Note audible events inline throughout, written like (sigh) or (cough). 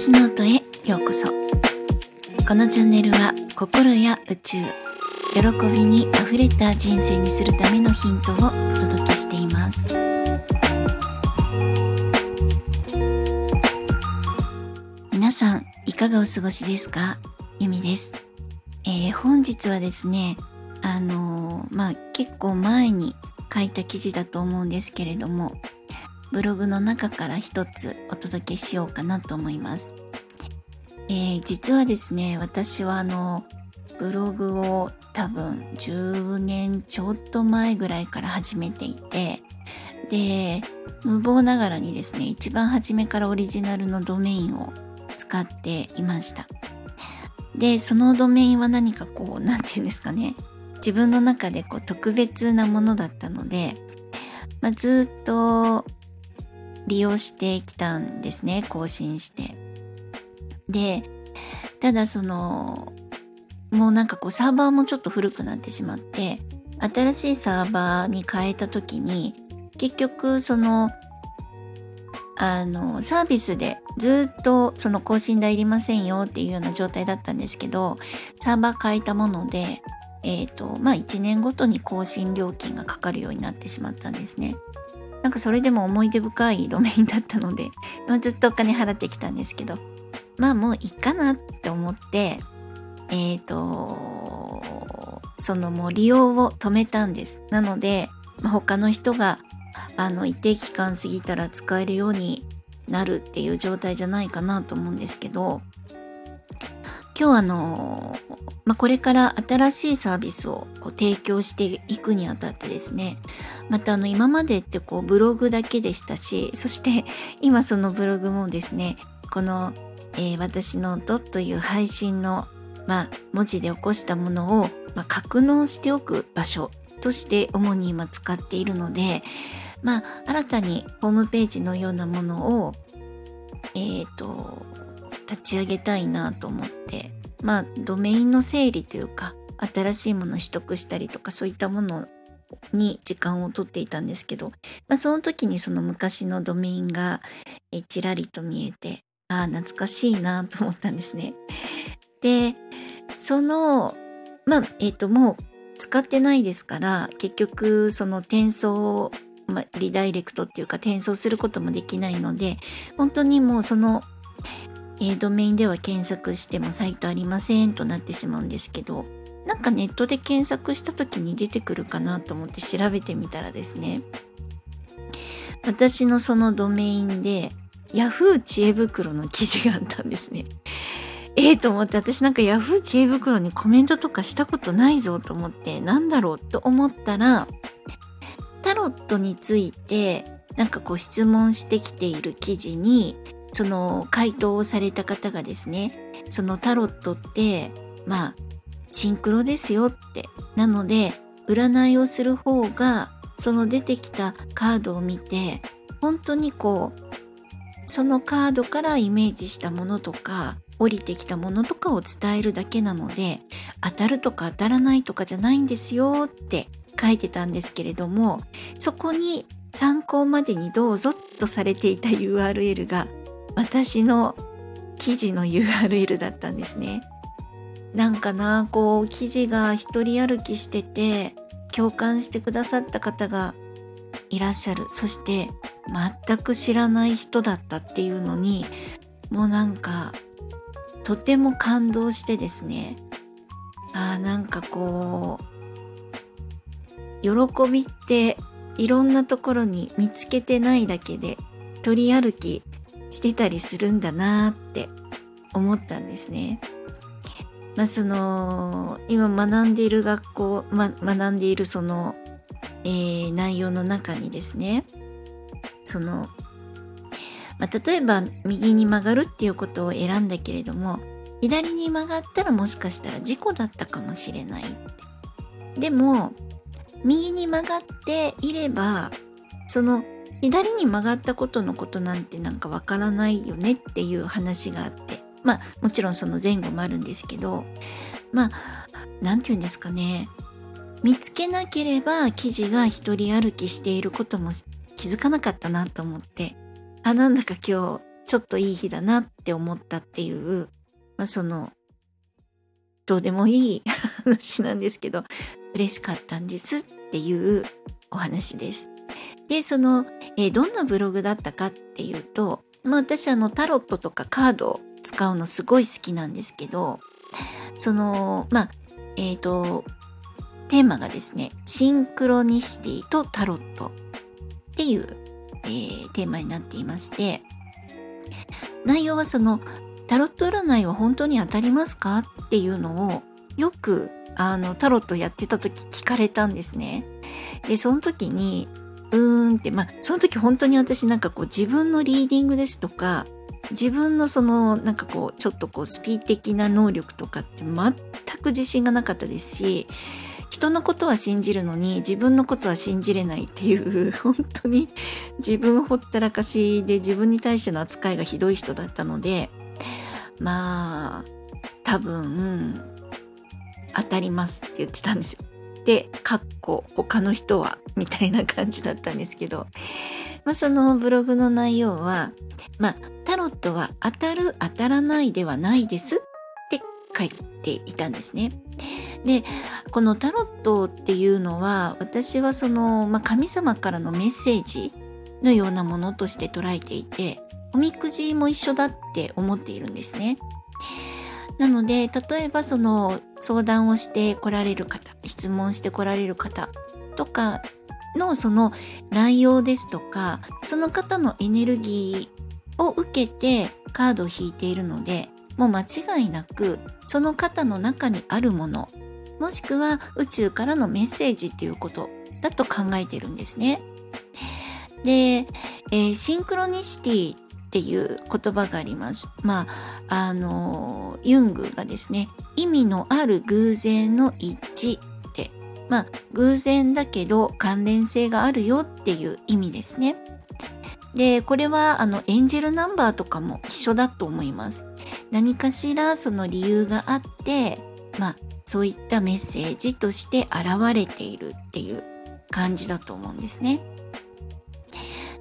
私の音へようこそ。このチャンネルは心や宇宙喜びにあふれた人生にするためのヒントをお届けしています。皆さんいかがお過ごしですか？ゆみです、えー、本日はですねあのー、まあ結構前に書いた記事だと思うんですけれどもブログの中から一つお届けしようかなと思います。えー、実はですね、私はあの、ブログを多分10年ちょっと前ぐらいから始めていて、で、無謀ながらにですね、一番初めからオリジナルのドメインを使っていました。で、そのドメインは何かこう、なんて言うんですかね、自分の中でこう特別なものだったので、まあ、ずっと利用してきたんですね更新してでただそのもうなんかこうサーバーもちょっと古くなってしまって新しいサーバーに変えた時に結局そのあのサービスでずっとその更新代いりませんよっていうような状態だったんですけどサーバー変えたものでえっ、ー、とまあ1年ごとに更新料金がかかるようになってしまったんですね。なんかそれでも思い出深いドメインだったので、(laughs) まあ、ずっとお金払ってきたんですけど、まあもういいかなって思って、えっ、ー、と、そのもう利用を止めたんです。なので、まあ、他の人があの一定期間過ぎたら使えるようになるっていう状態じゃないかなと思うんですけど、今日あの、まあ、これから新しいサービスをこう提供していくにあたってですね、またあの今までってこうブログだけでしたし、そして今そのブログもですね、この、えー、私の音という配信の、まあ、文字で起こしたものを、まあ、格納しておく場所として主に今使っているので、まあ、新たにホームページのようなものを、えっ、ー、と、立ち上げたいなと思ってまあドメインの整理というか新しいものを取得したりとかそういったものに時間をとっていたんですけど、まあ、その時にその昔のドメインがえちらりと見えてああ懐かしいなと思ったんですね。でそのまあえっ、ー、ともう使ってないですから結局その転送まあ、リダイレクトっていうか転送することもできないので本当にもうそのえー、ドメインでは検索してもサイトありませんとなってしまうんですけどなんかネットで検索した時に出てくるかなと思って調べてみたらですね私のそのドメインで Yahoo 知恵袋の記事があったんですね。え (laughs) えー、と思って私なんか Yahoo 知恵袋にコメントとかしたことないぞと思ってなんだろうと思ったらタロットについてなんかこう質問してきている記事にその回答をされた方がですね、そのタロットって、まあ、シンクロですよって。なので、占いをする方が、その出てきたカードを見て、本当にこう、そのカードからイメージしたものとか、降りてきたものとかを伝えるだけなので、当たるとか当たらないとかじゃないんですよって書いてたんですけれども、そこに参考までにどうぞとされていた URL が私の記事の URL だったんですね。なんかなこう記事が一人歩きしてて共感してくださった方がいらっしゃるそして全く知らない人だったっていうのにもうなんかとても感動してですねあーなんかこう喜びっていろんなところに見つけてないだけで取り歩きしてたりするんだなって思ったんですね。まあその今学んでいる学校、ま、学んでいるその、えー、内容の中にですねその、まあ、例えば右に曲がるっていうことを選んだけれども左に曲がったらもしかしたら事故だったかもしれないでも右に曲がっていればその左に曲がったことのことなんてなんかわからないよねっていう話があって。まあもちろんその前後もあるんですけど。まあ何て言うんですかね。見つけなければ記事が一人歩きしていることも気づかなかったなと思って。あなんだか今日ちょっといい日だなって思ったっていう、まあ、その、どうでもいい (laughs) 話なんですけど、嬉しかったんですっていうお話です。で、その、えー、どんなブログだったかっていうと、まあ、私あのタロットとかカードを使うのすごい好きなんですけど、その、まあ、えっ、ー、と、テーマがですね、シンクロニシティとタロットっていう、えー、テーマになっていまして、内容はその、タロット占いは本当に当たりますかっていうのをよくあのタロットやってた時聞かれたんですね。で、その時に、うーんって、まあ、その時本当に私なんかこう自分のリーディングですとか、自分のそのなんかこうちょっとこうスピー的な能力とかって全く自信がなかったですし人のことは信じるのに自分のことは信じれないっていう (laughs) 本当に自分ほったらかしで自分に対しての扱いがひどい人だったのでまあ多分当たりますって言ってたんですよ。で、かっこ他の人はみたいな感じだったんですけど、まあ、そのブログの内容は、まあ、タロットは当たる当たらないではないですって書いていたんですね。で、このタロットっていうのは、私はその、まあ、神様からのメッセージのようなものとして捉えていて、おみくじも一緒だって思っているんですね。なので、例えばその相談をして来られる方、質問して来られる方とかのその内容ですとか、その方のエネルギーを受けてカードを引いているので、もう間違いなくその方の中にあるもの、もしくは宇宙からのメッセージっていうことだと考えてるんですね。で、えー、シンクロニシティっていう言葉があります。まあ、あの、ユングがですね、意味のある偶然の一致って、まあ、偶然だけど関連性があるよっていう意味ですね。で、これはあのエンジェルナンバーとかも一緒だと思います。何かしらその理由があって、まあ、そういったメッセージとして現れているっていう感じだと思うんですね。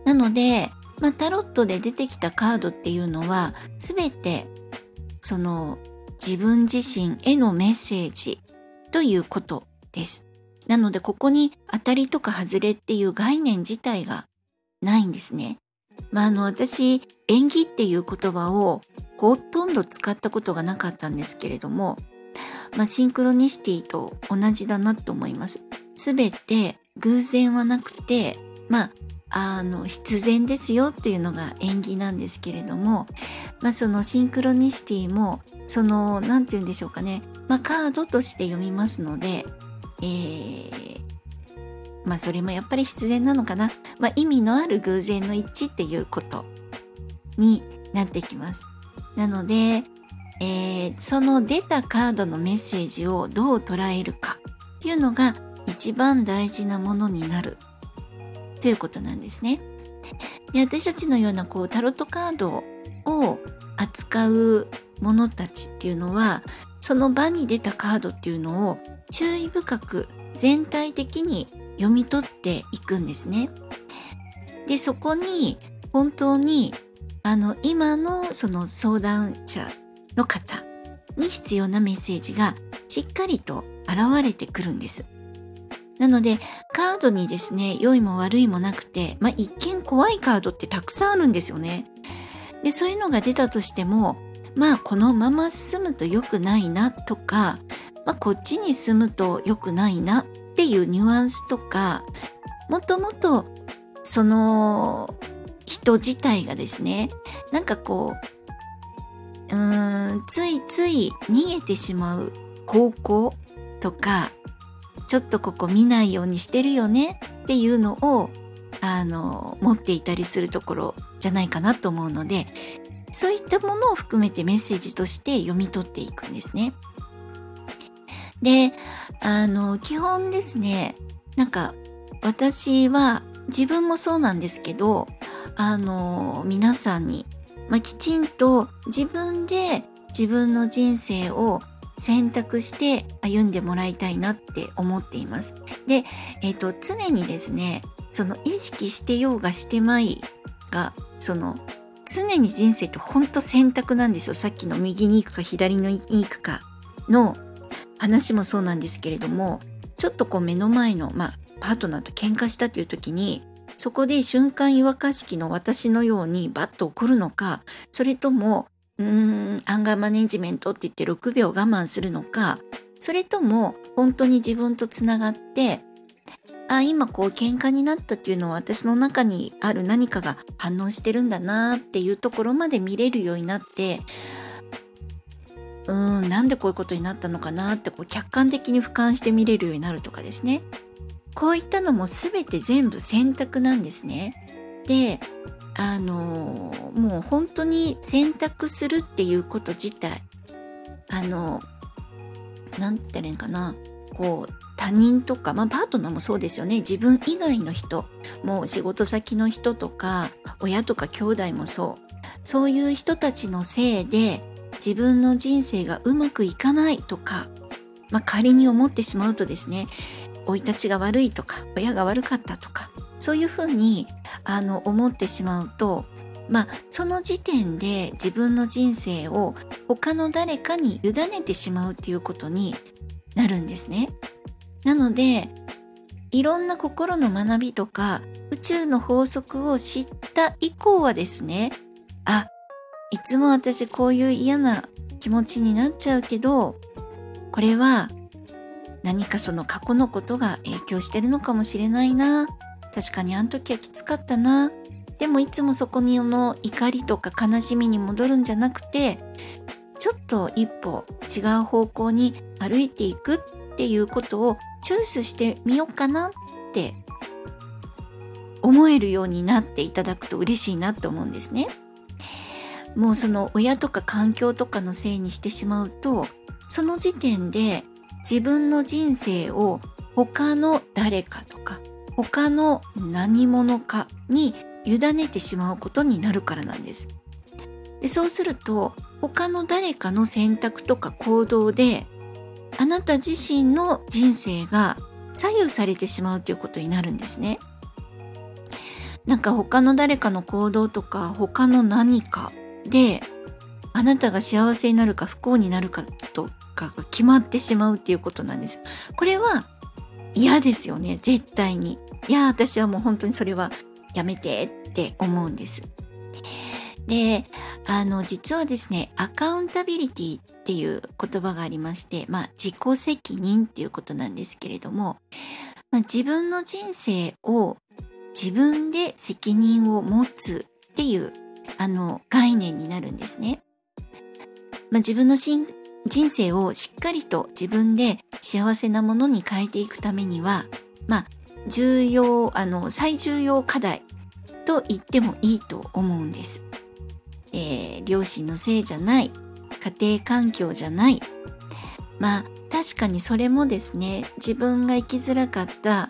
なので、まあ、タロットで出てきたカードっていうのは全てその自分自身へのメッセージということです。なのでここに当たりとか外れっていう概念自体がないんですね。まあ、あの私縁起っていう言葉をほとんど使ったことがなかったんですけれども、まあ、シンクロニシティと同じだなと思います。すべて偶然はなくて、まあ、あの必然ですよっていうのが縁起なんですけれども、まあ、そのシンクロニシティもその何て言うんでしょうかね、まあ、カードとして読みますので、えー、まあそれもやっぱり必然なのかな、まあ、意味のある偶然の一致っていうことになってきます。なので、えー、その出たカードのメッセージをどう捉えるかっていうのが一番大事なものになるということなんですね。で私たちのようなこうタロットカードを扱う者たちっていうのはその場に出たカードっていうのを注意深く全体的に読み取っていくんですね。でそこに本当にあの今のその相談者の方に必要なメッセージがしっかりと現れてくるんです。なので、カードにですね、良いも悪いもなくて、まあ、一見怖いカードってたくさんあるんですよね。で、そういうのが出たとしても、まあ、このまま進むと良くないなとか、まあ、こっちに進むと良くないなっていうニュアンスとか、もともと、その人自体がですね、なんかこう、うーん、ついつい逃げてしまう高校とか、ちょっとここ見ないようにしてるよねっていうのをあの持っていたりするところじゃないかなと思うのでそういったものを含めてメッセージとして読み取っていくんですね。であの基本ですねなんか私は自分もそうなんですけどあの皆さんに、まあ、きちんと自分で自分の人生を選択して歩んでもらいたいなって思っています。で、えっ、ー、と、常にですね、その意識してようがしてまいが、その常に人生ってほんと選択なんですよ。さっきの右に行くか左に行くかの話もそうなんですけれども、ちょっとこう目の前の、まあ、パートナーと喧嘩したという時に、そこで瞬間違和感式の私のようにバッと起こるのか、それとも、うーん、アンガーマネジメントって言って6秒我慢するのか、それとも本当に自分とつながって、あ、今こう喧嘩になったっていうのは私の中にある何かが反応してるんだなっていうところまで見れるようになって、うーん、なんでこういうことになったのかなってこう客観的に俯瞰して見れるようになるとかですね。こういったのも全て全部選択なんですね。で、あのもう本当に選択するっていうこと自体、あのなんて言ったらいいかな、こう、他人とか、まあパートナーもそうですよね。自分以外の人、もう仕事先の人とか、親とか兄弟もそう。そういう人たちのせいで、自分の人生がうまくいかないとか、まあ仮に思ってしまうとですね、生い立ちが悪いとか、親が悪かったとか、そういうふうに、あの、思ってしまうと、まあ、その時点で自分の人生を他の誰かに委ねてしまうっていうことになるんですね。なので、いろんな心の学びとか宇宙の法則を知った以降はですね、あ、いつも私こういう嫌な気持ちになっちゃうけど、これは何かその過去のことが影響してるのかもしれないな。確かにあの時はきつかったな。でもいつもそこにの怒りとか悲しみに戻るんじゃなくて、ちょっと一歩違う方向に歩いていくっていうことをチョイスしてみようかなって思えるようになっていただくと嬉しいなと思うんですね。もうその親とか環境とかのせいにしてしまうと、その時点で自分の人生を他の誰かとか他の何者かに委ねてしまうことになるからなんです。でそうすると他の誰かの選択とか行動であなた自身の人生が左右されてしまうということになるんですね。なんか他の誰かの行動とか他の何かであなたが幸せになるか不幸になるかとかが決まってしまうっていうことなんですよ。これは嫌ですよね、絶対に。いや、私はもう本当にそれはやめてって思うんです。で、あの、実はですね、アカウンタビリティっていう言葉がありまして、まあ、自己責任っていうことなんですけれども、まあ、自分の人生を自分で責任を持つっていうあの概念になるんですね。まあ、自分の人生をしっかりと自分で幸せなものに変えていくためには、まあ、重要、あの、最重要課題と言ってもいいと思うんです。えー、両親のせいじゃない、家庭環境じゃない。まあ、確かにそれもですね、自分が生きづらかった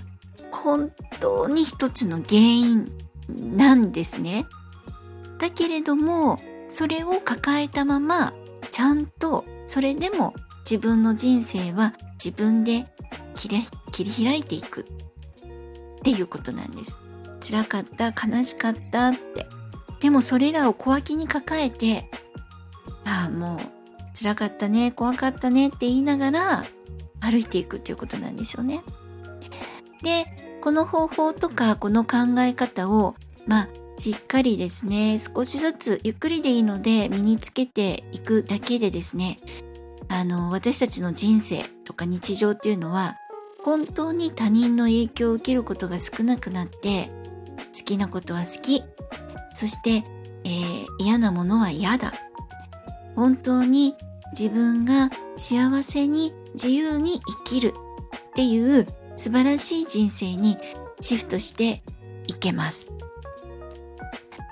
本当に一つの原因なんですね。だけれども、それを抱えたまま、ちゃんとそれでも自分の人生は自分で切り開いていくっていうことなんです。辛かった、悲しかったって。でもそれらを小脇に抱えて、ああ、もう辛かったね、怖かったねって言いながら歩いていくっていうことなんですよね。で、この方法とかこの考え方を、まあ、しっかりですね、少しずつゆっくりでいいので身につけていくだけでですね、あの、私たちの人生とか日常っていうのは本当に他人の影響を受けることが少なくなって好きなことは好きそして、えー、嫌なものは嫌だ本当に自分が幸せに自由に生きるっていう素晴らしい人生にシフトしていけます。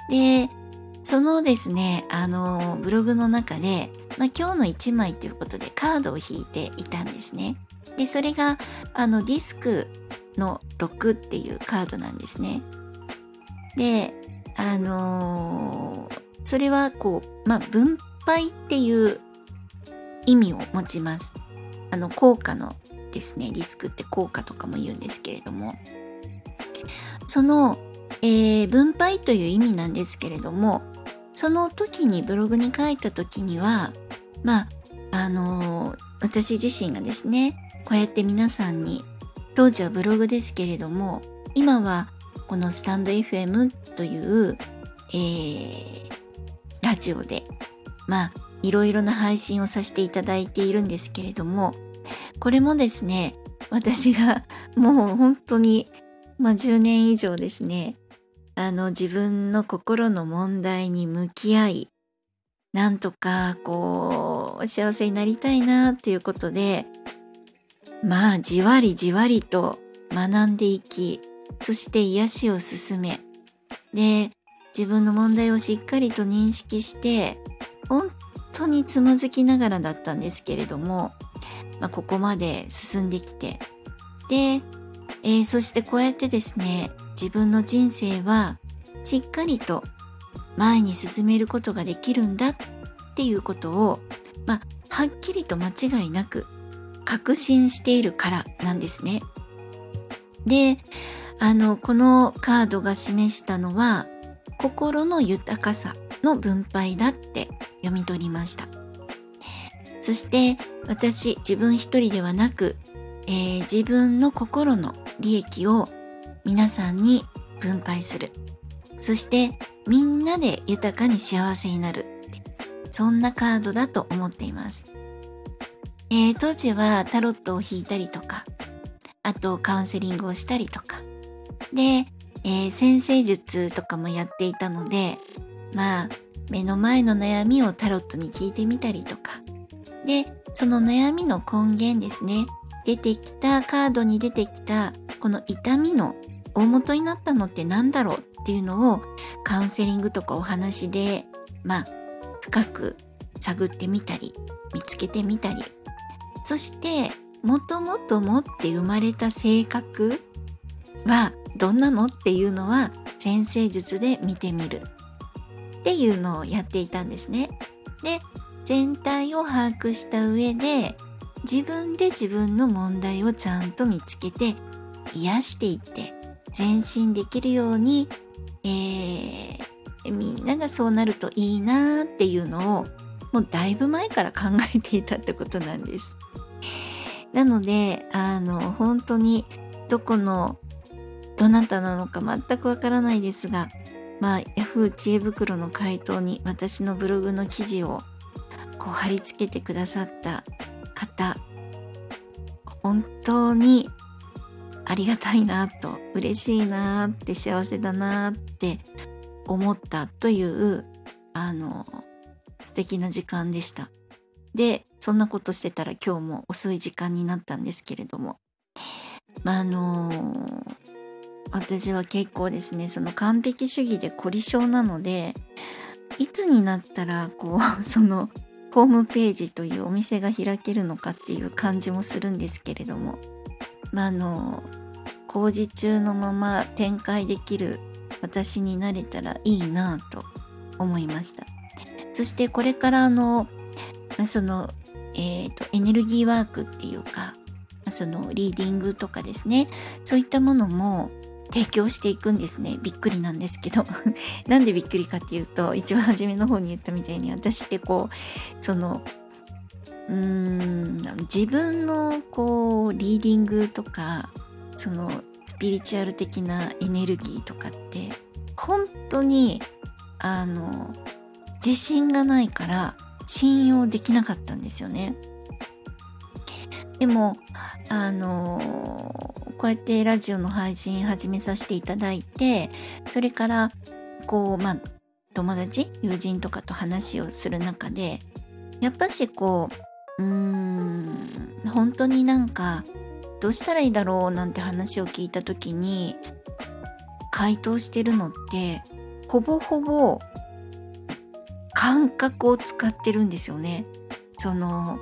で、そのですね、あの、ブログの中で、まあ、今日の1枚ということでカードを引いていたんですね。で、それが、あの、ディスクの6っていうカードなんですね。で、あのー、それは、こう、まあ、分配っていう意味を持ちます。あの、効果のですね、ディスクって効果とかも言うんですけれども、その、えー、分配という意味なんですけれども、その時にブログに書いた時にはまああのー、私自身がですねこうやって皆さんに当時はブログですけれども今はこのスタンド FM という、えー、ラジオでまあいろいろな配信をさせていただいているんですけれどもこれもですね私がもう本当に、まあ、10年以上ですねあの自分の心の問題に向き合いなんとかこう幸せになりたいなということでまあじわりじわりと学んでいきそして癒しを進めで自分の問題をしっかりと認識して本当につまずきながらだったんですけれども、まあ、ここまで進んできてで、えー、そしてこうやってですね自分の人生はしっかりと前に進めることができるんだっていうことを、まあ、はっきりと間違いなく確信しているからなんですね。で、あの、このカードが示したのは、心の豊かさの分配だって読み取りました。そして私自分一人ではなく、えー、自分の心の利益を皆さんに分配する。そしてみんなで豊かに幸せになる。そんなカードだと思っています。えー、当時はタロットを引いたりとか、あとカウンセリングをしたりとか、で、えー、先生術とかもやっていたので、まあ、目の前の悩みをタロットに聞いてみたりとか、で、その悩みの根源ですね、出てきたカードに出てきたこの痛みの大元になったのって何だろうっていうのをカウンセリングとかお話でまあ深く探ってみたり見つけてみたり。そしてもともと持って生まれた性格はどんなのっていうのは先生術で見てみるっていうのをやっていたんですね。で全体を把握した上で自分で自分の問題をちゃんと見つけて癒していって前進できるように、えー、みんながそうなるといいなっていうのをもうだいぶ前から考えていたってことなんです。なのであの本当にどこのどなたなのか全くわからないですがまあ Yahoo 知恵袋の回答に私のブログの記事をこう貼り付けてくださった方本当にありがたいなと嬉しいなって幸せだなって思ったというあの素敵な時間でした。でそんなことしてたら今日も遅い時間になったんですけれども。まああの私は結構ですねその完璧主義で凝り性なのでいつになったらこう (laughs) そのホームページというお店が開けるのかっていう感じもするんですけれども。まああの工事中のまま展開できる私になれたらいいなと思いました。そしてこれからあのその、えーと、エネルギーワークっていうかそのリーディングとかですね。そういったものも提供していくんですね。びっくりなんですけど。(laughs) なんでびっくりかっていうと一番初めの方に言ったみたいに私ってこうそのうーん自分のこうリーディングとかそのスピリチュアル的なエネルギーとかって本当にあの自信がないから信用できなかったんですよね。でもあのこうやってラジオの配信始めさせていただいてそれからこうまあ友達友人とかと話をする中でやっぱしこううーん本当になんかどうしたらいいだろうなんて話を聞いた時に回答してるのってほぼほぼ感覚を使ってるんですよね。その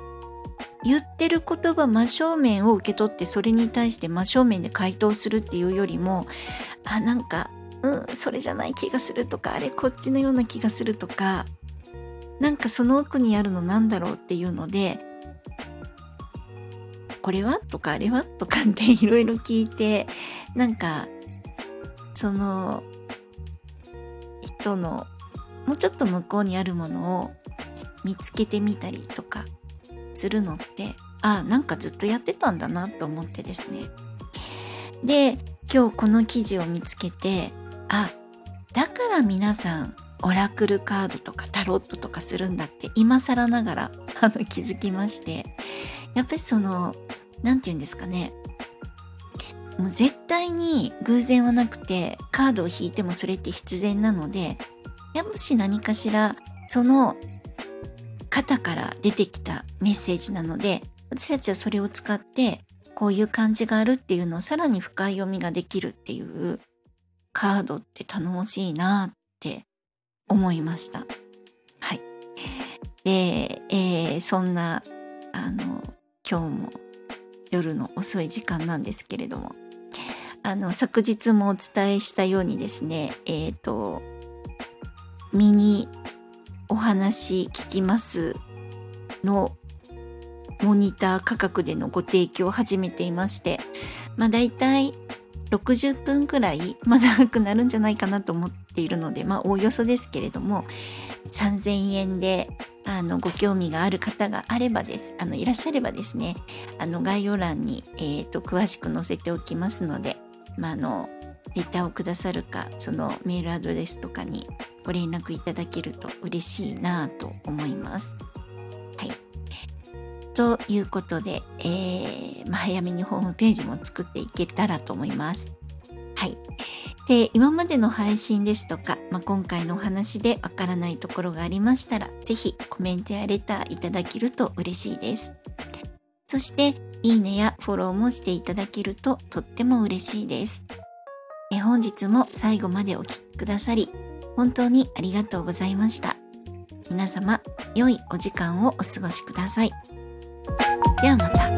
言ってる言葉真正面を受け取ってそれに対して真正面で回答するっていうよりもあなんかうんそれじゃない気がするとかあれこっちのような気がするとかなんかその奥にあるのなんだろうっていうのでこれは？とかあれは？とかっていろいろ聞いてなんかその人のもうちょっと向こうにあるものを見つけてみたりとかするのってあなんかずっとやってたんだなと思ってですね。で今日この記事を見つけてあだから皆さんオラクルカードとかタロットとかするんだって今更ながら (laughs) あの気づきまして。やっぱりその何て言うんですかね。もう絶対に偶然はなくてカードを引いてもそれって必然なのでやもし何かしらその方から出てきたメッセージなので私たちはそれを使ってこういう感じがあるっていうのをさらに深い読みができるっていうカードって頼もしいなって思いました。はい。で、えー、そんなあの今日も夜の遅い時間なんですけれどもあの昨日もお伝えしたようにですねえっ、ー、とミニお話聞きます。のモニター価格でのご提供を始めていまして、まあ大体60分くらい、まあ長くなるんじゃないかなと思っているので、まあおおよそですけれども、3000円であのご興味がある方があればです、あのいらっしゃればですね、あの概要欄に、えーと、詳しく載せておきますので、まあ、あのレターをくださるか、そのメールアドレスとかにご連絡いただけると嬉しいなと思います。はい。ということで、えー、まあ、早めにホームページも作っていけたらと思います。はい。で、今までの配信ですとか、まあ、今回のお話でわからないところがありましたら、ぜひコメントやレターいただけると嬉しいです。そして、いいねやフォローもしていただけるととっても嬉しいです。え本日も最後までお聴きくださり本当にありがとうございました。皆様良いお時間をお過ごしください。ではまた。